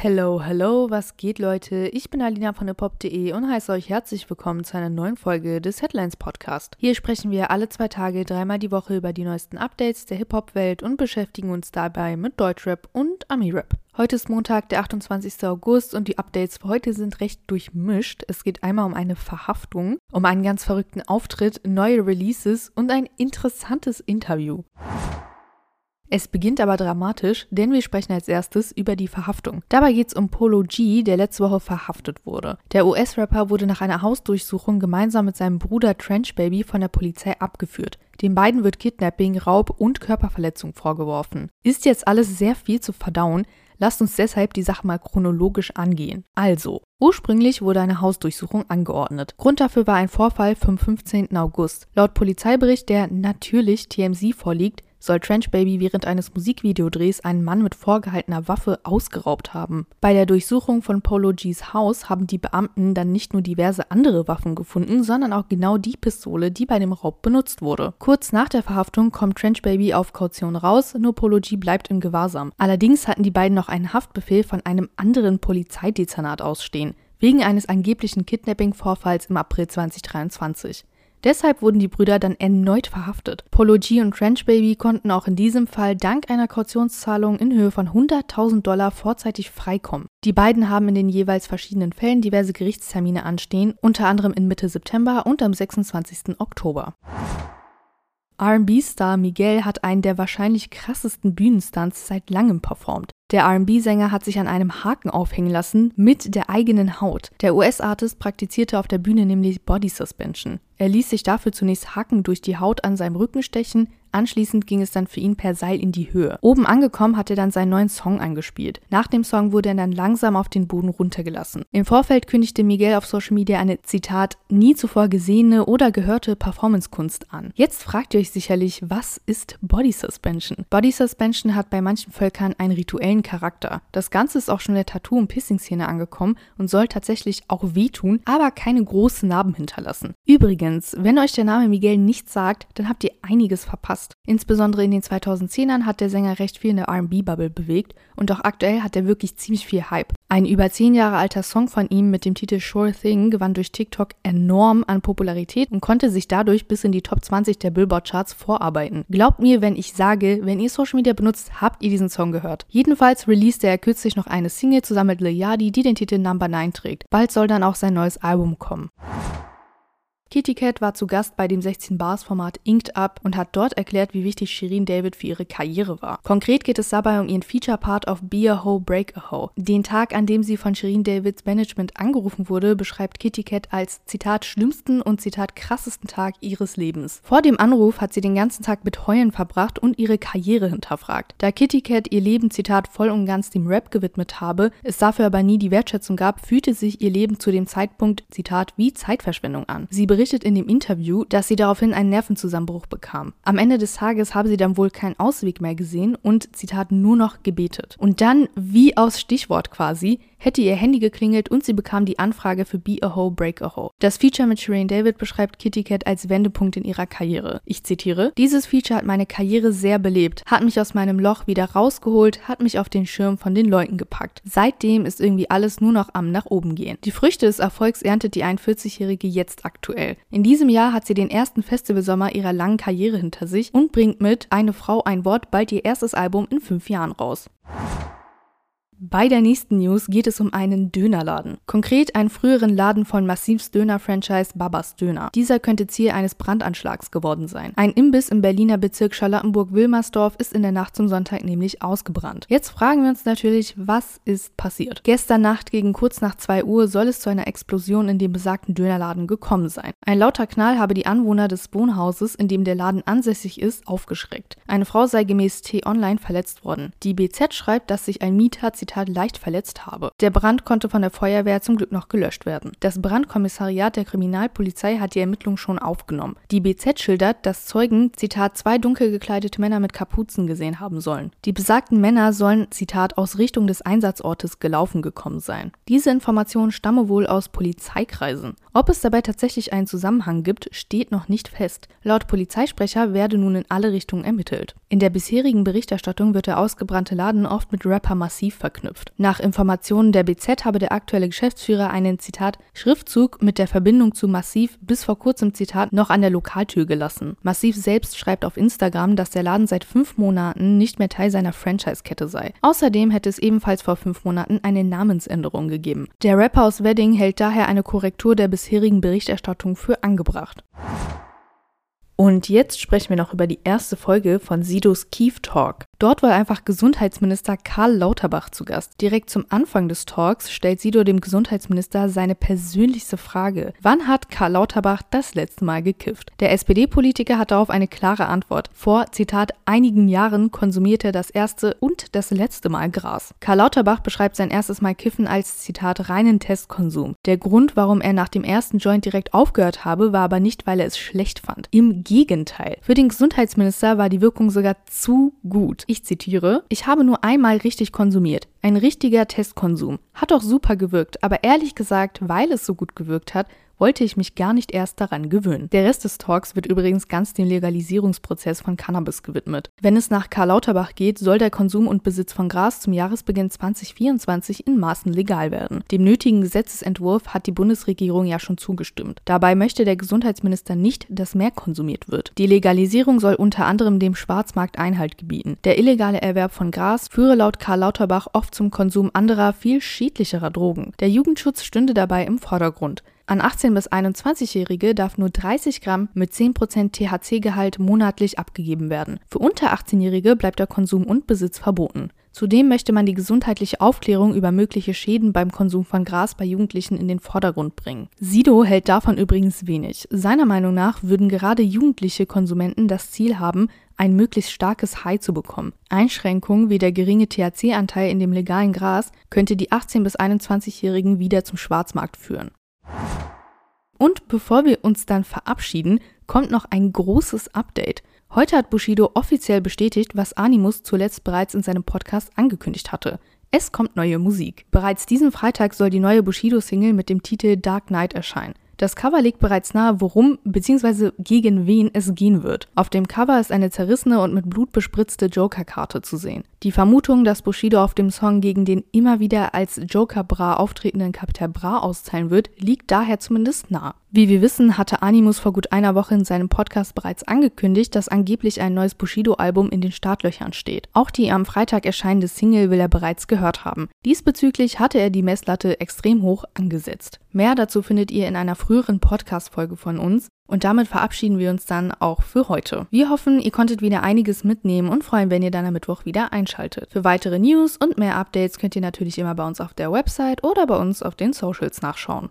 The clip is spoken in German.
Hello, hello, was geht Leute? Ich bin Alina von hiphop.de und heiße euch herzlich willkommen zu einer neuen Folge des Headlines Podcast. Hier sprechen wir alle zwei Tage dreimal die Woche über die neuesten Updates der Hip-Hop-Welt und beschäftigen uns dabei mit Deutschrap und Ami-Rap. Heute ist Montag, der 28. August und die Updates für heute sind recht durchmischt. Es geht einmal um eine Verhaftung, um einen ganz verrückten Auftritt, neue Releases und ein interessantes Interview. Es beginnt aber dramatisch, denn wir sprechen als erstes über die Verhaftung. Dabei geht es um Polo G, der letzte Woche verhaftet wurde. Der US-Rapper wurde nach einer Hausdurchsuchung gemeinsam mit seinem Bruder Trench Baby von der Polizei abgeführt. Den beiden wird Kidnapping, Raub und Körperverletzung vorgeworfen. Ist jetzt alles sehr viel zu verdauen, lasst uns deshalb die Sache mal chronologisch angehen. Also, Ursprünglich wurde eine Hausdurchsuchung angeordnet. Grund dafür war ein Vorfall vom 15. August. Laut Polizeibericht, der natürlich TMZ vorliegt, soll Trench Baby während eines Musikvideodrehs einen Mann mit vorgehaltener Waffe ausgeraubt haben. Bei der Durchsuchung von Polo G's Haus haben die Beamten dann nicht nur diverse andere Waffen gefunden, sondern auch genau die Pistole, die bei dem Raub benutzt wurde. Kurz nach der Verhaftung kommt Trench Baby auf Kaution raus, nur Polo G bleibt im Gewahrsam. Allerdings hatten die beiden noch einen Haftbefehl von einem anderen Polizeidezernat ausstehen, wegen eines angeblichen Kidnapping-Vorfalls im April 2023. Deshalb wurden die Brüder dann erneut verhaftet. Polo G und Trench Baby konnten auch in diesem Fall dank einer Kautionszahlung in Höhe von 100.000 Dollar vorzeitig freikommen. Die beiden haben in den jeweils verschiedenen Fällen diverse Gerichtstermine anstehen, unter anderem in Mitte September und am 26. Oktober. RB-Star Miguel hat einen der wahrscheinlich krassesten Bühnenstunts seit langem performt. Der RB-Sänger hat sich an einem Haken aufhängen lassen mit der eigenen Haut. Der US-Artist praktizierte auf der Bühne nämlich Body Suspension. Er ließ sich dafür zunächst Haken durch die Haut an seinem Rücken stechen, Anschließend ging es dann für ihn per Seil in die Höhe. Oben angekommen hat er dann seinen neuen Song angespielt. Nach dem Song wurde er dann langsam auf den Boden runtergelassen. Im Vorfeld kündigte Miguel auf Social Media eine Zitat nie zuvor gesehene oder gehörte Performancekunst an. Jetzt fragt ihr euch sicherlich, was ist Body Suspension? Body Suspension hat bei manchen Völkern einen rituellen Charakter. Das Ganze ist auch schon in der Tattoo- und Pissing-Szene angekommen und soll tatsächlich auch wehtun, aber keine großen Narben hinterlassen. Übrigens, wenn euch der Name Miguel nichts sagt, dann habt ihr einiges verpasst passt. Insbesondere in den 2010ern hat der Sänger recht viel in der RB-Bubble bewegt und auch aktuell hat er wirklich ziemlich viel Hype. Ein über zehn Jahre alter Song von ihm mit dem Titel Sure Thing gewann durch TikTok enorm an Popularität und konnte sich dadurch bis in die Top 20 der Billboard-Charts vorarbeiten. Glaubt mir, wenn ich sage, wenn ihr Social Media benutzt, habt ihr diesen Song gehört. Jedenfalls releaste er kürzlich noch eine Single zusammen mit Lil Yachty, die den Titel Number 9 trägt. Bald soll dann auch sein neues Album kommen. Kitty Cat war zu Gast bei dem 16 Bars Format Inked Up und hat dort erklärt, wie wichtig Shirin David für ihre Karriere war. Konkret geht es dabei um ihren Feature-Part auf Be a Ho, Break a Ho. Den Tag, an dem sie von Shirin Davids Management angerufen wurde, beschreibt Kitty Cat als Zitat schlimmsten und Zitat krassesten Tag ihres Lebens. Vor dem Anruf hat sie den ganzen Tag mit Heulen verbracht und ihre Karriere hinterfragt. Da Kitty Cat ihr Leben Zitat voll und ganz dem Rap gewidmet habe, es dafür aber nie die Wertschätzung gab, fühlte sich ihr Leben zu dem Zeitpunkt Zitat wie Zeitverschwendung an. Sie berichtet in dem Interview, dass sie daraufhin einen Nervenzusammenbruch bekam. Am Ende des Tages habe sie dann wohl keinen Ausweg mehr gesehen und, Zitat, nur noch gebetet. Und dann, wie aus Stichwort quasi, hätte ihr Handy geklingelt und sie bekam die Anfrage für Be a Ho, Break a Ho. Das Feature mit Shireen David beschreibt Kitty Cat als Wendepunkt in ihrer Karriere. Ich zitiere: Dieses Feature hat meine Karriere sehr belebt, hat mich aus meinem Loch wieder rausgeholt, hat mich auf den Schirm von den Leuten gepackt. Seitdem ist irgendwie alles nur noch am nach oben gehen. Die Früchte des Erfolgs erntet die 41-Jährige jetzt aktuell. In diesem Jahr hat sie den ersten Festivalsommer ihrer langen Karriere hinter sich und bringt mit Eine Frau ein Wort bald ihr erstes Album in fünf Jahren raus. Bei der nächsten News geht es um einen Dönerladen. Konkret einen früheren Laden von Massivs Döner-Franchise Babas Döner. Dieser könnte Ziel eines Brandanschlags geworden sein. Ein Imbiss im Berliner Bezirk Charlottenburg-Wilmersdorf ist in der Nacht zum Sonntag nämlich ausgebrannt. Jetzt fragen wir uns natürlich, was ist passiert? Gestern Nacht gegen kurz nach 2 Uhr soll es zu einer Explosion in dem besagten Dönerladen gekommen sein. Ein lauter Knall habe die Anwohner des Wohnhauses, in dem der Laden ansässig ist, aufgeschreckt. Eine Frau sei gemäß T-Online verletzt worden. Die BZ schreibt, dass sich ein Mieter Zitat, leicht verletzt habe. Der Brand konnte von der Feuerwehr zum Glück noch gelöscht werden. Das Brandkommissariat der Kriminalpolizei hat die Ermittlung schon aufgenommen. Die BZ schildert, dass Zeugen, Zitat, zwei dunkel gekleidete Männer mit Kapuzen gesehen haben sollen. Die besagten Männer sollen, Zitat, aus Richtung des Einsatzortes gelaufen gekommen sein. Diese Informationen stammen wohl aus Polizeikreisen. Ob es dabei tatsächlich einen Zusammenhang gibt, steht noch nicht fest. Laut Polizeisprecher werde nun in alle Richtungen ermittelt. In der bisherigen Berichterstattung wird der ausgebrannte Laden oft mit Rapper massiv verknüpft verknüpft. Nach Informationen der BZ habe der aktuelle Geschäftsführer einen Zitat Schriftzug mit der Verbindung zu Massiv bis vor kurzem Zitat noch an der Lokaltür gelassen. Massiv selbst schreibt auf Instagram, dass der Laden seit fünf Monaten nicht mehr Teil seiner Franchise-Kette sei. Außerdem hätte es ebenfalls vor fünf Monaten eine Namensänderung gegeben. Der Rapper aus Wedding hält daher eine Korrektur der bisherigen Berichterstattung für angebracht. Und jetzt sprechen wir noch über die erste Folge von Sidos Keef Talk. Dort war einfach Gesundheitsminister Karl Lauterbach zu Gast. Direkt zum Anfang des Talks stellt Sido dem Gesundheitsminister seine persönlichste Frage. Wann hat Karl Lauterbach das letzte Mal gekifft? Der SPD-Politiker hat darauf eine klare Antwort. Vor, Zitat, einigen Jahren konsumierte er das erste und das letzte Mal Gras. Karl Lauterbach beschreibt sein erstes Mal Kiffen als, Zitat, reinen Testkonsum. Der Grund, warum er nach dem ersten Joint direkt aufgehört habe, war aber nicht, weil er es schlecht fand. Im Gegenteil. Für den Gesundheitsminister war die Wirkung sogar zu gut. Ich zitiere, ich habe nur einmal richtig konsumiert. Ein richtiger Testkonsum. Hat doch super gewirkt, aber ehrlich gesagt, weil es so gut gewirkt hat, wollte ich mich gar nicht erst daran gewöhnen. Der Rest des Talks wird übrigens ganz dem Legalisierungsprozess von Cannabis gewidmet. Wenn es nach Karl Lauterbach geht, soll der Konsum und Besitz von Gras zum Jahresbeginn 2024 in Maßen legal werden. Dem nötigen Gesetzesentwurf hat die Bundesregierung ja schon zugestimmt. Dabei möchte der Gesundheitsminister nicht, dass mehr konsumiert wird. Die Legalisierung soll unter anderem dem Schwarzmarkt Einhalt gebieten. Der illegale Erwerb von Gras führe laut Karl Lauterbach oft zum Konsum anderer, viel schädlicherer Drogen. Der Jugendschutz stünde dabei im Vordergrund. An 18- bis 21-Jährige darf nur 30 Gramm mit 10% THC-Gehalt monatlich abgegeben werden. Für unter 18-Jährige bleibt der Konsum und Besitz verboten. Zudem möchte man die gesundheitliche Aufklärung über mögliche Schäden beim Konsum von Gras bei Jugendlichen in den Vordergrund bringen. Sido hält davon übrigens wenig. Seiner Meinung nach würden gerade jugendliche Konsumenten das Ziel haben, ein möglichst starkes High zu bekommen. Einschränkungen wie der geringe THC-Anteil in dem legalen Gras könnte die 18- bis 21-Jährigen wieder zum Schwarzmarkt führen. Und bevor wir uns dann verabschieden, kommt noch ein großes Update. Heute hat Bushido offiziell bestätigt, was Animus zuletzt bereits in seinem Podcast angekündigt hatte. Es kommt neue Musik. Bereits diesen Freitag soll die neue Bushido-Single mit dem Titel Dark Knight erscheinen. Das Cover legt bereits nahe, worum bzw. gegen wen es gehen wird. Auf dem Cover ist eine zerrissene und mit Blut bespritzte Joker-Karte zu sehen. Die Vermutung, dass Bushido auf dem Song gegen den immer wieder als Joker-Bra auftretenden Kapitel Bra austeilen wird, liegt daher zumindest nah. Wie wir wissen, hatte Animus vor gut einer Woche in seinem Podcast bereits angekündigt, dass angeblich ein neues Bushido-Album in den Startlöchern steht. Auch die am Freitag erscheinende Single will er bereits gehört haben. Diesbezüglich hatte er die Messlatte extrem hoch angesetzt. Mehr dazu findet ihr in einer früheren Podcast-Folge von uns. Und damit verabschieden wir uns dann auch für heute. Wir hoffen, ihr konntet wieder einiges mitnehmen und freuen, wenn ihr dann am Mittwoch wieder einschaltet. Für weitere News und mehr Updates könnt ihr natürlich immer bei uns auf der Website oder bei uns auf den Socials nachschauen.